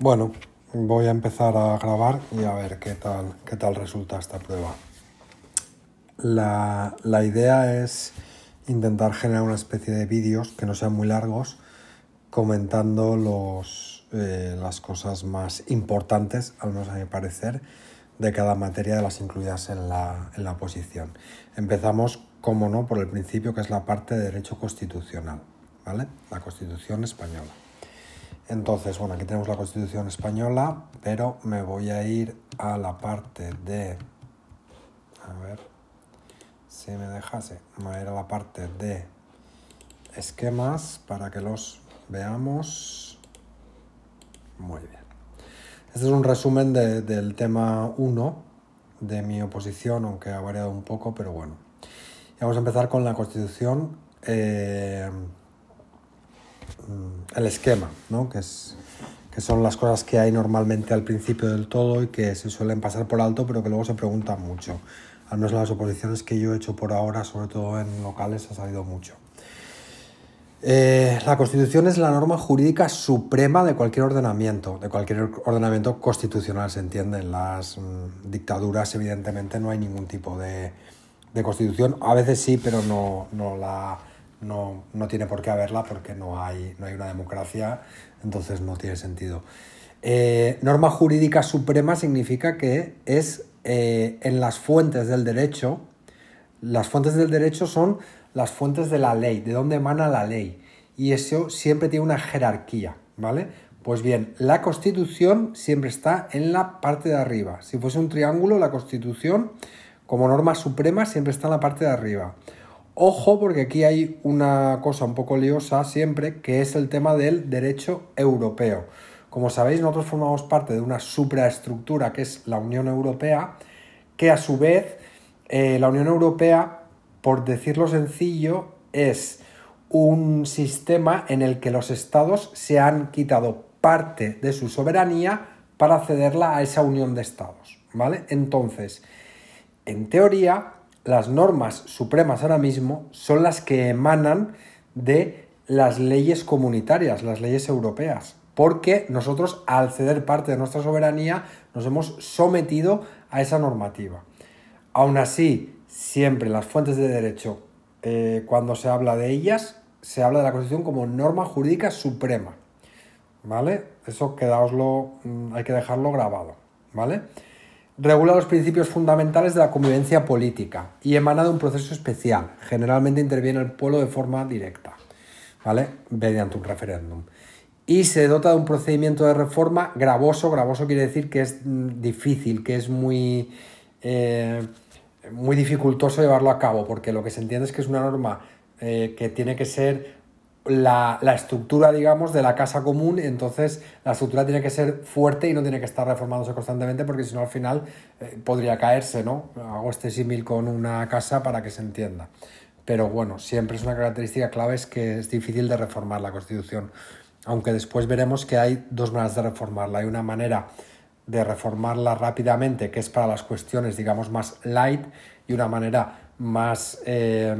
Bueno, voy a empezar a grabar y a ver qué tal, qué tal resulta esta prueba. La, idea es intentar generar una especie de vídeos que no sean muy largos comentando los, eh, las cosas más importantes, al menos a mi parecer, de cada materia de las incluidas en la, en la posición. Empezamos, como no, por el principio, que es la parte de derecho constitucional, ¿vale? La Constitución española. Entonces, bueno, aquí tenemos la Constitución española, pero me voy a ir a la parte de... A ver si me dejase. Me voy a ir a la parte de esquemas para que los veamos. Muy bien. Este es un resumen del tema 1 de mi oposición, aunque ha variado un poco, pero bueno. Y vamos a empezar con la Constitución. Eh, el esquema, ¿no? que, es, que son las cosas que hay normalmente al principio del todo y que se suelen pasar por alto, pero que luego se preguntan mucho. Al menos en las oposiciones que yo he hecho por ahora, sobre todo en locales, ha salido mucho. Eh, la Constitución es la norma jurídica suprema de cualquier ordenamiento, de cualquier ordenamiento constitucional, se entiende. En las mm, dictaduras, evidentemente, no hay ningún tipo de, de constitución. A veces sí, pero no, no la no, tiene por qué haberla porque no hay, no hay una democracia, entonces no tiene sentido. Eh, norma jurídica suprema significa que es eh, en las fuentes del derecho, las fuentes del derecho son las fuentes de la ley, de dónde emana la ley, y eso siempre tiene una jerarquía, ¿vale? Pues bien, la Constitución siempre está en la parte de arriba. Si fuese un triángulo, la Constitución, como norma suprema, siempre está en la parte de arriba. Ojo porque aquí hay una cosa un poco liosa siempre, que es el tema del derecho europeo. Como sabéis, nosotros formamos parte de una supraestructura que es la Unión Europea, que a su vez eh, la Unión Europea, por decirlo sencillo, es un sistema en el que los estados se han quitado parte de su soberanía para cederla a esa unión de estados, ¿vale? Entonces, en teoría, las normas supremas ahora mismo son las que emanan de las leyes comunitarias, las leyes europeas, porque nosotros al ceder parte de nuestra soberanía nos hemos sometido a esa normativa. Aún así, siempre las fuentes de derecho, eh, cuando se habla de ellas, se habla de la Constitución como norma jurídica suprema. ¿Vale? Eso quedaoslo, mm, hay que dejarlo grabado. ¿Vale? Regula los principios fundamentales de la convivencia política y emana de un proceso especial. Generalmente interviene el pueblo de forma directa, ¿vale? Mediante un referéndum. Y se dota de un procedimiento de reforma gravoso. Gravoso quiere decir que es mm, difícil, que es muy, eh, muy dificultoso llevarlo a cabo, porque lo que se entiende es que es una norma eh, que tiene que ser la, estructura, digamos, de la casa común, entonces la estructura tiene que ser fuerte y no tiene que estar reformándose constantemente porque si no al final eh, podría caerse, ¿no? Hago este símil con una casa para que se entienda. Pero bueno, siempre es una característica clave es que es difícil de reformar la Constitución, aunque después veremos que hay dos maneras de reformarla. Hay una manera de reformarla rápidamente, que es para las cuestiones, digamos, más light, y una manera más... Eh,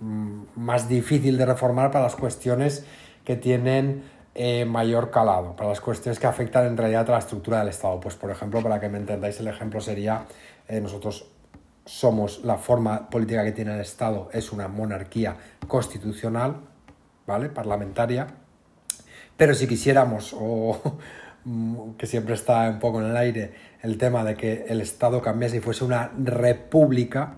más difícil de reformar para las cuestiones que tienen eh, mayor calado, para las cuestiones que afectan en realidad a la estructura del Estado. Pues, por ejemplo, para que me entendáis, el ejemplo sería, eh, nosotros somos, la forma política que tiene el Estado es una monarquía constitucional, ¿vale? Parlamentaria. Pero si quisiéramos, o que siempre está un poco en el aire, el tema de que el Estado cambiase y fuese una república,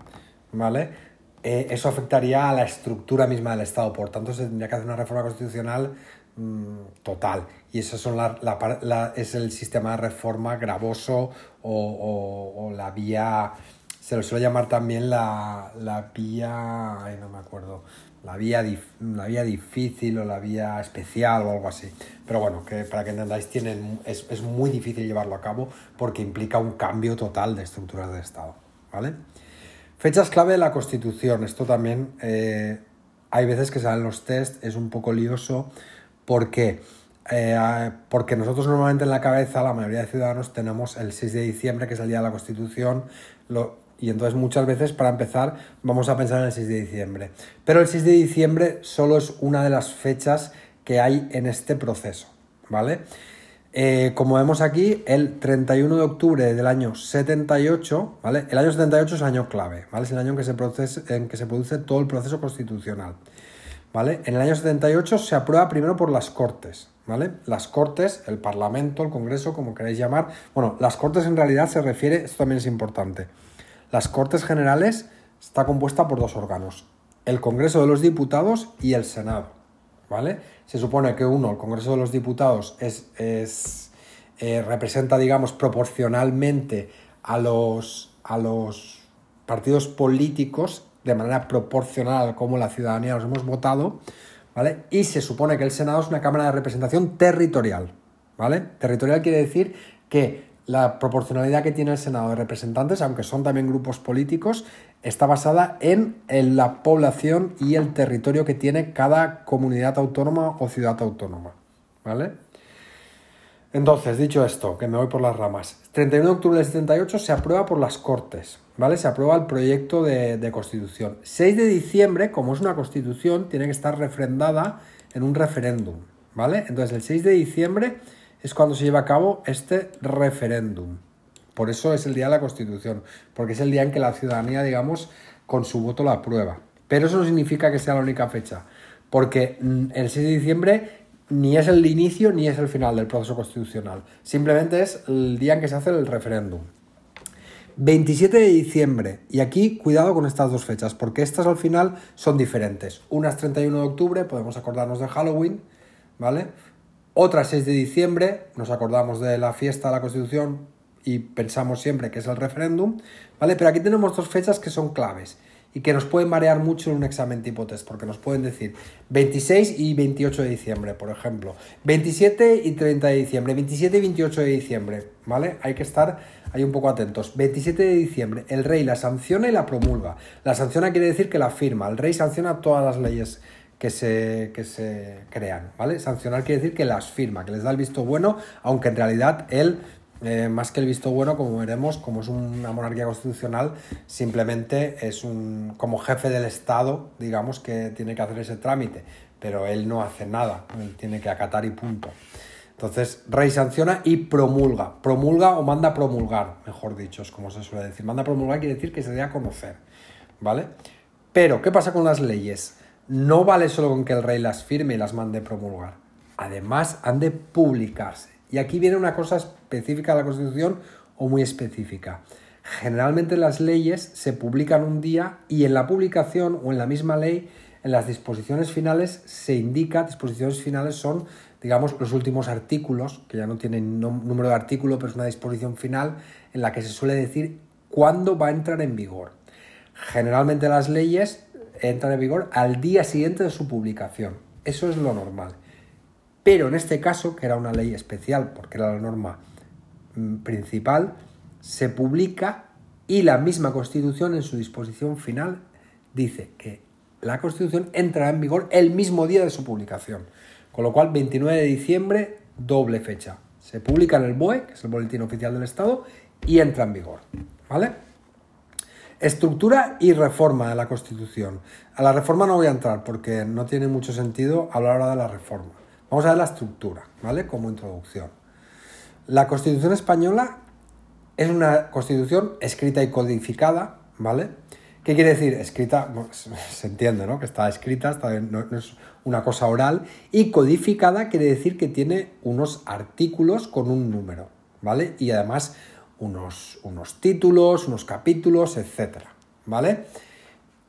¿vale? Eh, eso afectaría a la estructura misma del Estado. Por tanto, se tendría que hacer una reforma constitucional mm, total. Y eso son la, es el sistema de reforma gravoso o, la vía, se lo suele llamar también la, vía, ay, no me acuerdo, la vía, la vía difícil o la vía especial o algo así. Pero bueno, que para que entendáis, tienen, es, es muy difícil llevarlo a cabo porque implica un cambio total de estructuras del Estado. ¿Vale? Fechas clave de la Constitución. Esto también eh, hay veces que salen los test, es un poco lioso. ¿Por qué? Eh, porque nosotros normalmente en la cabeza, la mayoría de ciudadanos, tenemos el 6 de diciembre, que es el día de la Constitución, y entonces muchas veces para empezar vamos a pensar en el 6 de diciembre. Pero el 6 de diciembre solo es una de las fechas que hay en este proceso, ¿vale? Eh, como vemos aquí, el 31 de octubre del año 78, ¿vale? El año 78 es el año clave, ¿vale? Es el año en que se produce, en que se produce todo el proceso constitucional, ¿vale? En el año 78 se aprueba primero por las Cortes, ¿vale? Las Cortes, el Parlamento, el Congreso, como queráis llamar. Bueno, las Cortes en realidad se refiere, esto también es importante. Las Cortes Generales está compuesta por dos órganos, el Congreso de los Diputados y el Senado, ¿vale? Se supone que uno, el Congreso de los Diputados, es, es eh, representa, digamos, proporcionalmente a los, a los partidos políticos de manera proporcional a cómo la ciudadanía los hemos votado, ¿vale? Y se supone que el Senado es una Cámara de Representación territorial, ¿vale? Territorial quiere decir que la proporcionalidad que tiene el Senado de representantes, aunque son también grupos políticos, está basada en, la población y el territorio que tiene cada comunidad autónoma o ciudad autónoma. ¿Vale? Entonces, dicho esto, que me voy por las ramas, 31 de octubre del 78 se aprueba por las Cortes, ¿vale? Se aprueba el proyecto de, de, constitución. 6 de diciembre, como es una constitución, tiene que estar refrendada en un referéndum, ¿vale? Entonces, el 6 de diciembre es cuando se lleva a cabo este referéndum. Por eso es el día de la Constitución, porque es el día en que la ciudadanía, digamos, con su voto la aprueba. Pero eso no significa que sea la única fecha, porque mm, el 6 de diciembre ni es el inicio ni es el final del proceso constitucional. Simplemente es el día en que se hace el referéndum. 27 de diciembre, y aquí cuidado con estas dos fechas, porque estas al final son diferentes. Una es 31 de octubre, podemos acordarnos de Halloween, ¿vale? Otra 6 de diciembre, nos acordamos de la fiesta de la Constitución y pensamos siempre que es el referéndum, ¿vale? Pero aquí tenemos dos fechas que son claves y que nos pueden marear mucho en un examen tipo test, porque nos pueden decir 26 y 28 de diciembre, por ejemplo, 27 y 30 de diciembre, 27 y 28 de diciembre, ¿vale? Hay que estar ahí un poco atentos. 27 de diciembre, el rey la sanciona y la promulga. La sanciona quiere decir que la firma, el rey sanciona todas las leyes que se, que se crean, ¿vale? Sancionar quiere decir que las firma, que les da el visto bueno, aunque en realidad él, eh, más que el visto bueno, como veremos, como es una monarquía constitucional, simplemente es un, como jefe del Estado, digamos, que tiene que hacer ese trámite, pero él no hace nada, él tiene que acatar y punto. Entonces, rey sanciona y promulga. Promulga o manda promulgar, mejor dicho, es como se suele decir. Manda promulgar quiere decir que se dé a conocer, ¿vale? Pero, ¿qué pasa con las leyes? No vale solo con que el rey las firme y las mande promulgar. Además, han de publicarse. Y aquí viene una cosa específica de la Constitución o muy específica. Generalmente las leyes se publican un día y en la publicación o en la misma ley, en las disposiciones finales, se indica, disposiciones finales son, digamos, los últimos artículos, que ya no tienen número de artículo, pero es una disposición final en la que se suele decir cuándo va a entrar en vigor. Generalmente las leyes entra en vigor al día siguiente de su publicación. Eso es lo normal. Pero en este caso, que era una ley especial, porque era la norma mm, principal, se publica y la misma Constitución en su disposición final dice que la Constitución entrará en vigor el mismo día de su publicación. Con lo cual, 29 de diciembre, doble fecha. Se publica en el BOE, que es el Boletín Oficial del Estado, y entra en vigor. ¿Vale? Estructura y reforma de la Constitución. A la reforma no voy a entrar porque no tiene mucho sentido hablar ahora de la reforma. Vamos a ver la estructura, ¿vale? Como introducción. La Constitución española es una constitución escrita y codificada, ¿vale? ¿Qué quiere decir? Escrita, se entiende, ¿no? Que está escrita, no, es una cosa oral. Y codificada quiere decir que tiene unos artículos con un número, ¿vale? Y además unos, unos títulos, unos capítulos, etc. ¿Vale?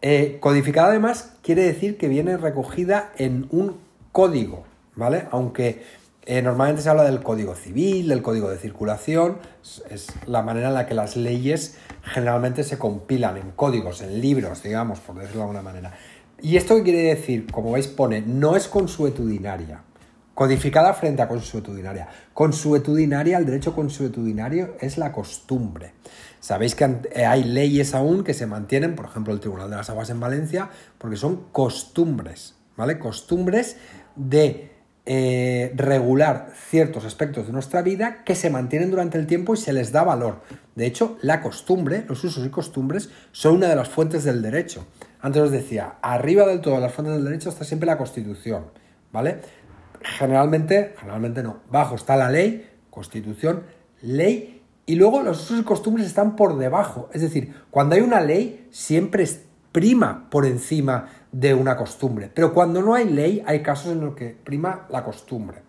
Eh, codificada además quiere decir que viene recogida en un código, ¿vale? Aunque eh, normalmente se habla del código civil, del código de circulación, es la manera en la que las leyes generalmente se compilan en códigos, en libros, digamos, por decirlo de alguna manera. ¿Y esto qué quiere decir? Como veis pone, no es consuetudinaria, Codificada frente a consuetudinaria. Consuetudinaria, el derecho consuetudinario es la costumbre. Sabéis que eh, hay leyes aún que se mantienen, por ejemplo, el Tribunal de las Aguas en Valencia, porque son costumbres, ¿vale? Costumbres de eh, regular ciertos aspectos de nuestra vida que se mantienen durante el tiempo y se les da valor. De hecho, la costumbre, los usos y costumbres, son una de las fuentes del derecho. Antes os decía, arriba del todo de las fuentes del derecho está siempre la Constitución, ¿vale? Generalmente, generalmente no, bajo está la ley, constitución, ley, y luego los usos y costumbres están por debajo. Es decir, cuando hay una ley, siempre prima por encima de una costumbre. Pero cuando no hay ley, hay casos en los que prima la costumbre.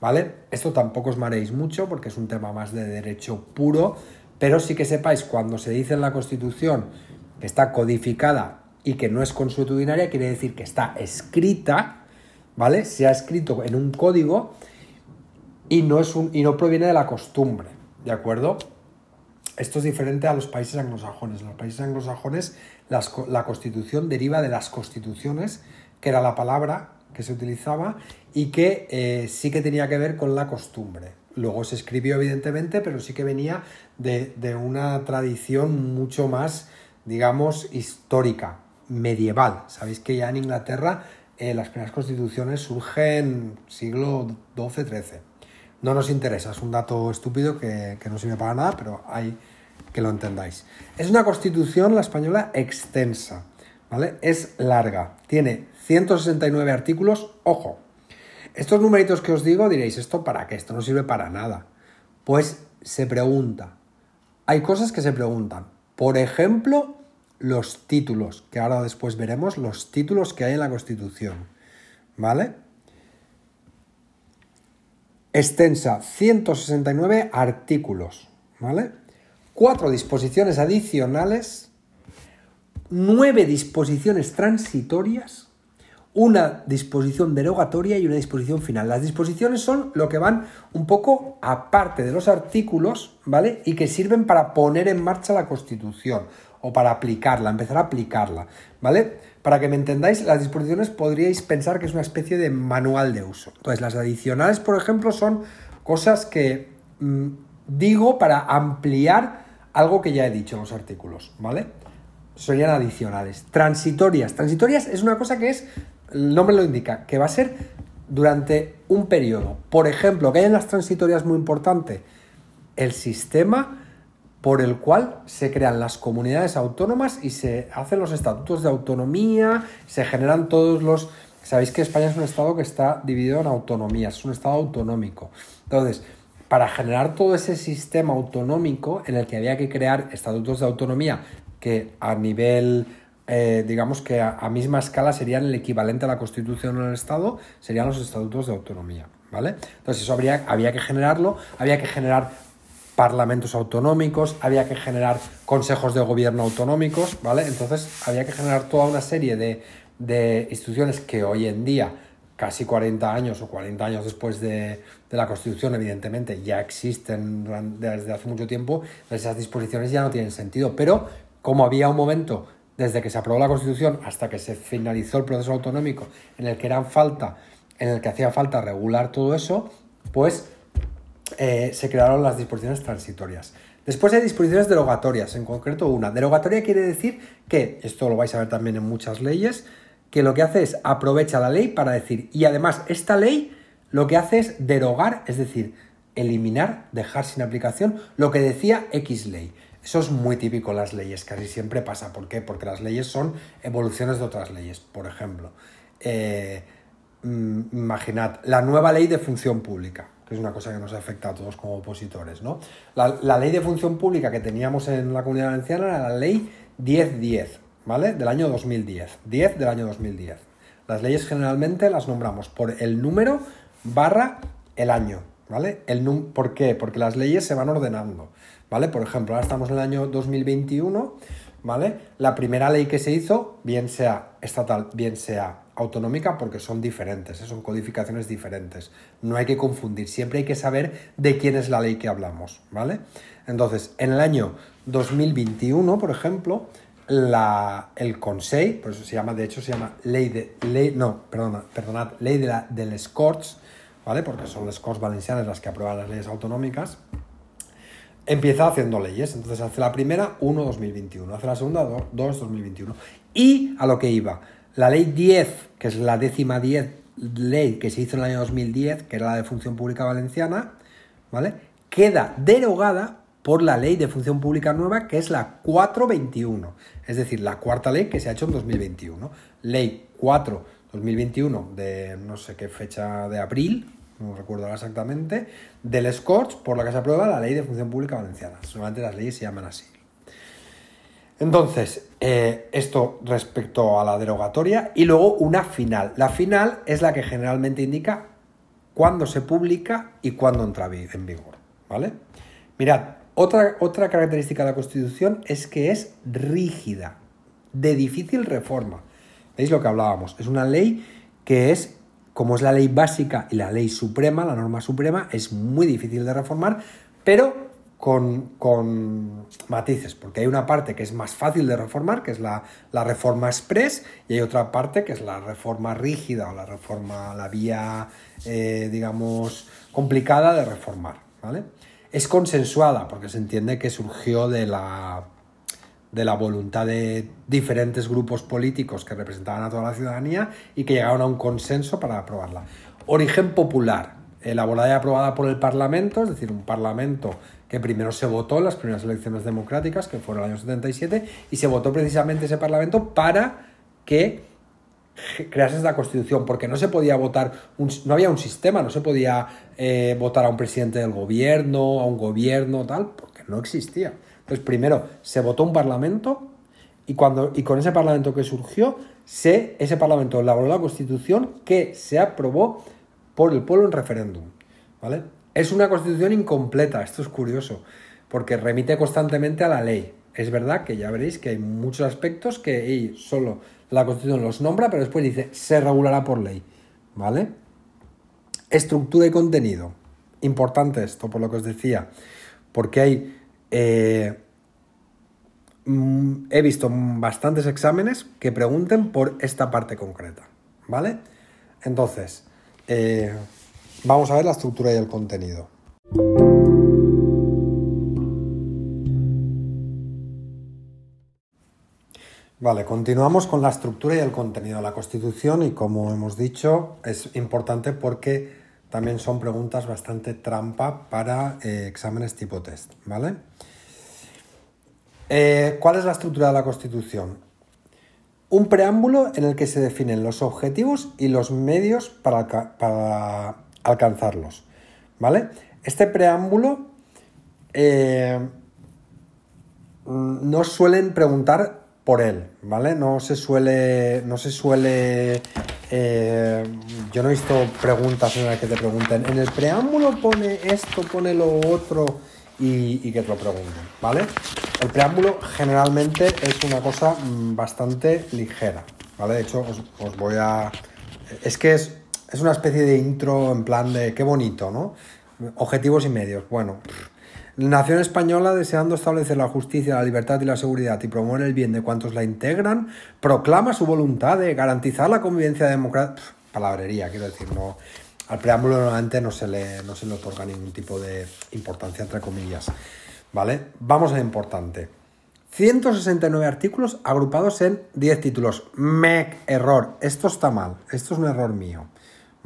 ¿Vale? Esto tampoco os mareéis mucho porque es un tema más de derecho puro, pero sí que sepáis cuando se dice en la Constitución que está codificada y que no es consuetudinaria, quiere decir que está escrita, ¿vale? Se ha escrito en un código y no, es un, y no proviene de la costumbre, ¿de acuerdo? Esto es diferente a los países anglosajones. En los países anglosajones la constitución deriva de las constituciones, que era la palabra que se utilizaba y que eh, sí que tenía que ver con la costumbre. Luego se escribió evidentemente, pero sí que venía de, una tradición mucho más, digamos, histórica, medieval. Sabéis que ya en Inglaterra eh, las primeras constituciones surgen siglo XII-XIII. No nos interesa, es un dato estúpido que, que no sirve para nada, pero hay que lo entendáis. Es una constitución, la española, extensa, ¿vale? Es larga, tiene 169 artículos, ojo. Estos numeritos que os digo diréis, ¿esto para qué? Esto no sirve para nada. Pues se pregunta. Hay cosas que se preguntan. Por ejemplo, los títulos, que ahora después veremos los títulos que hay en la Constitución. ¿Vale? Extensa, 169 artículos. ¿Vale? cuatro disposiciones adicionales, nueve disposiciones transitorias, una disposición derogatoria y una disposición final. Las disposiciones son lo que van un poco aparte de los artículos, ¿vale? Y que sirven para poner en marcha la Constitución o para aplicarla, empezar a aplicarla, ¿vale? Para que me entendáis, las disposiciones podríais pensar que es una especie de manual de uso. Entonces, las adicionales, por ejemplo, son cosas que mm, digo para ampliar algo que ya he dicho en los artículos, ¿vale? Serían adicionales. Transitorias. Transitorias es una cosa que es, el nombre lo indica, que va a ser durante un periodo. Por ejemplo, que hay en las transitorias muy importante, el sistema por el cual se crean las comunidades autónomas y se hacen los estatutos de autonomía, se generan todos los... Sabéis que España es un estado que está dividido en autonomías, es un estado autonómico. Entonces, para generar todo ese sistema autonómico en el que había que crear estatutos de autonomía que a nivel, eh, digamos que a, misma escala serían el equivalente a la constitución en el Estado, serían los estatutos de autonomía, ¿vale? Entonces eso había que generarlo, había que generar parlamentos autonómicos, había que generar consejos de gobierno autonómicos, ¿vale? Entonces había que generar toda una serie de, de instituciones que hoy en día casi 40 años o 40 años después de, la Constitución, evidentemente, ya existen desde hace mucho tiempo, esas disposiciones ya no tienen sentido. Pero como había un momento desde que se aprobó la Constitución hasta que se finalizó el proceso autonómico en el que eran falta, en el que hacía falta regular todo eso, pues eh, se crearon las disposiciones transitorias. Después hay disposiciones derogatorias, en concreto una. Derogatoria quiere decir que, esto lo vais a ver también en muchas leyes, que lo que hace es aprovecha la ley para decir, y además esta ley lo que hace es derogar, es decir, eliminar, dejar sin aplicación lo que decía X ley. Eso es muy típico en las leyes, casi siempre pasa. ¿Por qué? Porque las leyes son evoluciones de otras leyes. Por ejemplo, eh, mm, imaginad la nueva ley de función pública, que es una cosa que nos afecta a todos como opositores. ¿no? La, la ley de función pública que teníamos en la comunidad valenciana era la ley 1010 ¿vale? Del año 2010. 10 del año 2010. Las leyes generalmente las nombramos por el número barra el año, ¿vale? El ¿Por qué? Porque las leyes se van ordenando, ¿vale? Por ejemplo, ahora estamos en el año 2021, ¿vale? La primera ley que se hizo, bien sea estatal, bien sea autonómica, porque son diferentes, ¿eh? son codificaciones diferentes. No hay que confundir, siempre hay que saber de quién es la ley que hablamos, ¿vale? Entonces, en el año 2021, por ejemplo, la, el Consejo, por eso se llama, de hecho se llama ley de, ley, no, perdona, perdonad, ley de la, del Corts, ¿vale? Porque son las Corts valencianas las que aprueban las leyes autonómicas, empieza haciendo leyes. Entonces hace la primera 1-2021, hace la segunda 2-2021. Y a lo que iba, la ley 10, que es la décima 10 ley que se hizo en el año 2010, que era la de función pública valenciana, ¿vale? Queda derogada por la ley de función pública nueva, que es la 421, es decir, la cuarta ley que se ha hecho en 2021. Ley 4 2021 de no sé qué fecha de abril, no recuerdo ahora exactamente, del Scorch por la que se aprueba la ley de función pública valenciana. Solamente las leyes se llaman así. Entonces, eh, esto respecto a la derogatoria y luego una final. La final es la que generalmente indica cuándo se publica y cuándo entra en vigor. ¿Vale? Mirad, otra, otra característica de la Constitución es que es rígida, de difícil reforma. ¿Veis lo que hablábamos? Es una ley que es, como es la ley básica y la ley suprema, la norma suprema, es muy difícil de reformar, pero con, matices, porque hay una parte que es más fácil de reformar, que es la, reforma express, y hay otra parte que es la reforma rígida o la reforma, la vía, eh, digamos, complicada de reformar, ¿vale? Es consensuada, porque se entiende que surgió de la, de la voluntad de diferentes grupos políticos que representaban a toda la ciudadanía y que llegaron a un consenso para aprobarla. Origen popular, elaborada y aprobada por el Parlamento, es decir, un Parlamento que primero se votó en las primeras elecciones democráticas, que fueron el año 77, y se votó precisamente ese Parlamento para que crease esta constitución, porque no se podía votar, no había un sistema, no se podía eh, votar a un presidente del gobierno, a un gobierno, tal, porque no existía. Entonces, primero se votó un parlamento y, cuando, y con ese parlamento que surgió, se, ese parlamento elaboró la constitución que se aprobó por el pueblo en referéndum. ¿vale? Es una constitución incompleta, esto es curioso, porque remite constantemente a la ley. Es verdad que ya veréis que hay muchos aspectos que solo la constitución los nombra, pero después dice se regulará por ley. ¿Vale? Estructura y contenido. Importante esto, por lo que os decía, porque hay... Eh, mm, he visto bastantes exámenes que pregunten por esta parte concreta, ¿vale? Entonces, eh, Vamos a ver la estructura y el contenido. Vale, continuamos con la estructura y el contenido de la Constitución y como hemos dicho es importante porque también son preguntas bastante trampa para eh, exámenes tipo test, ¿vale? Eh, ¿Cuál es la estructura de la Constitución? Un preámbulo en el que se definen los objetivos y los medios para, para alcanzarlos. ¿Vale? Este preámbulo eh, no suelen preguntar por él, ¿vale? No se suele. No se suele. Eh, yo no he visto preguntas en las que te pregunten. En el preámbulo pone esto, pone lo otro y, que te lo pregunten, ¿vale? El preámbulo generalmente es una cosa mm, bastante ligera, ¿vale? De hecho, os voy a. Es que es es una especie de intro en plan de qué bonito, ¿no? Objetivos y medios. Bueno, Nación española, deseando establecer la justicia, la libertad y la seguridad y promover el bien de cuantos la integran, proclama su voluntad de garantizar la convivencia democrática. Palabrería, quiero decir, no. Al preámbulo normalmente no se, le, no se le otorga ningún tipo de importancia, entre comillas. ¿Vale? Vamos a importante. 169 artículos agrupados en 10 títulos. MEC, error. Esto está mal. Esto es un error mío.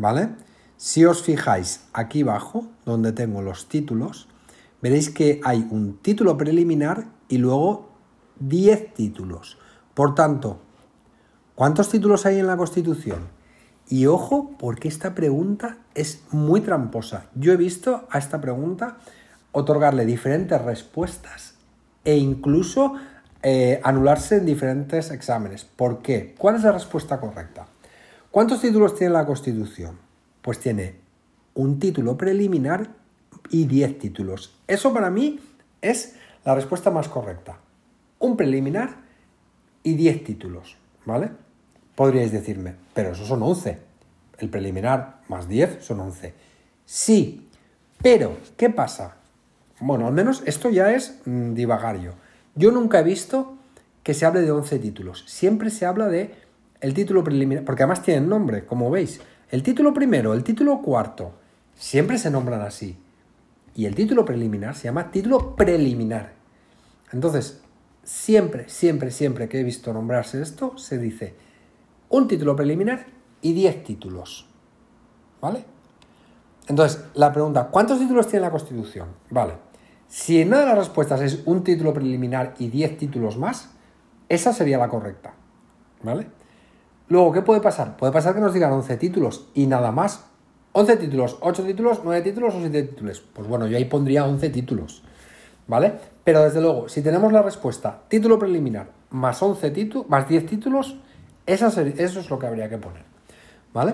¿Vale? Si os fijáis aquí abajo, donde tengo los títulos, veréis que hay un título preliminar y luego 10 títulos. Por tanto, ¿cuántos títulos hay en la Constitución? Y ojo, porque esta pregunta es muy tramposa. Yo he visto a esta pregunta otorgarle diferentes respuestas e incluso eh, anularse en diferentes exámenes. ¿Por qué? ¿Cuál es la respuesta correcta? ¿Cuántos títulos tiene la Constitución? Pues tiene un título preliminar y 10 títulos. Eso para mí es la respuesta más correcta. Un preliminar y 10 títulos, ¿vale? Podríais decirme, pero eso son 11. El preliminar más 10 son 11. Sí, pero ¿qué pasa? Bueno, al menos esto ya es mm, divagario. Yo nunca he visto que se hable de 11 títulos. Siempre se habla de el título preliminar, porque además tienen nombre, como veis. El título primero, el título cuarto, siempre se nombran así. Y el título preliminar se llama título preliminar. Entonces, siempre, siempre, siempre que he visto nombrarse esto, se dice un título preliminar y 10 títulos. ¿Vale? Entonces, la pregunta, ¿cuántos títulos tiene la Constitución? Vale. Si en una de las respuestas es un título preliminar y 10 títulos más, esa sería la correcta. ¿Vale? Luego, ¿qué puede pasar? Puede pasar que nos digan 11 títulos y nada más. 11 títulos, 8 títulos, 9 títulos o 7 títulos. Pues bueno, yo ahí pondría 11 títulos, ¿vale? Pero desde luego, si tenemos la respuesta título preliminar más 11 títulos, más 10 títulos, eso es lo que habría que poner, ¿vale?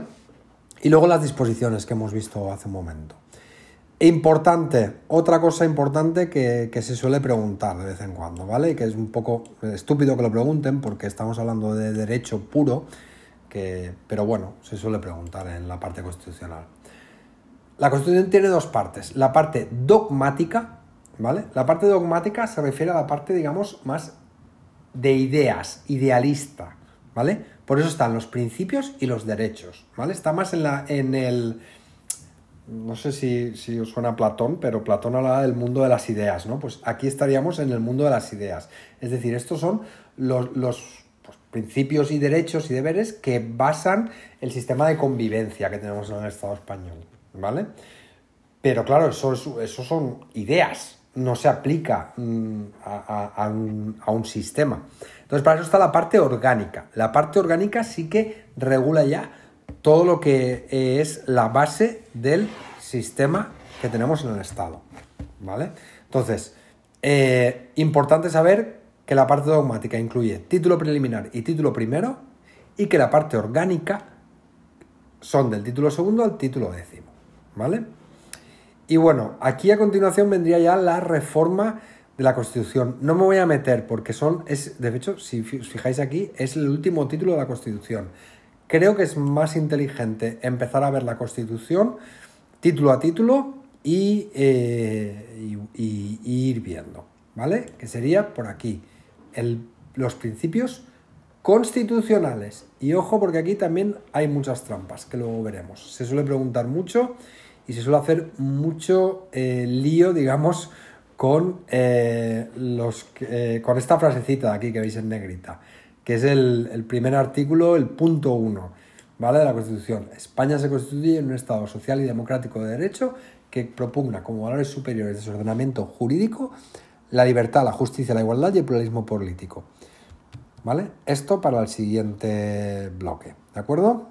Y luego las disposiciones que hemos visto hace un momento. Importante, otra cosa importante que, se suele preguntar de vez en cuando, ¿vale? Que es un poco estúpido que lo pregunten porque estamos hablando de derecho puro, pero bueno, se suele preguntar en la parte constitucional. La Constitución tiene dos partes. La parte dogmática, ¿vale? La parte dogmática se refiere a la parte, digamos, más de ideas, idealista, ¿vale? Por eso están los principios y los derechos, ¿vale? Está más en, la, en el no sé si, si, os suena Platón, pero Platón hablaba del mundo de las ideas, ¿no? Pues aquí estaríamos en el mundo de las ideas. Es decir, estos son los, principios y derechos y deberes que basan el sistema de convivencia que tenemos en el Estado español, ¿vale? Pero claro, eso, son ideas, no se aplica mm, a, un, a un sistema. Entonces, para eso está la parte orgánica. La parte orgánica sí que regula ya todo lo que es la base del sistema que tenemos en el Estado. ¿Vale? Entonces, eh, importante saber que la parte dogmática incluye título preliminar y título primero y que la parte orgánica son del título segundo al título décimo. ¿Vale? Y bueno, aquí a continuación vendría ya la reforma de la Constitución. No me voy a meter porque son, es, de hecho, si os fijáis aquí, es el último título de la Constitución. Creo que es más inteligente empezar a ver la Constitución título a título y, eh, ir viendo, ¿vale? Que sería por aquí, los principios constitucionales. Y ojo porque aquí también hay muchas trampas, que luego veremos. Se suele preguntar mucho y se suele hacer mucho eh, lío, digamos, con, eh, los, con esta frasecita de aquí que veis en negrita que es el, primer artículo, el punto 1 ¿vale? de la Constitución. España se constituye en un Estado social y democrático de derecho que propugna como valores superiores de su ordenamiento jurídico la libertad, la justicia, la igualdad y el pluralismo político. ¿Vale? Esto para el siguiente bloque, ¿de acuerdo?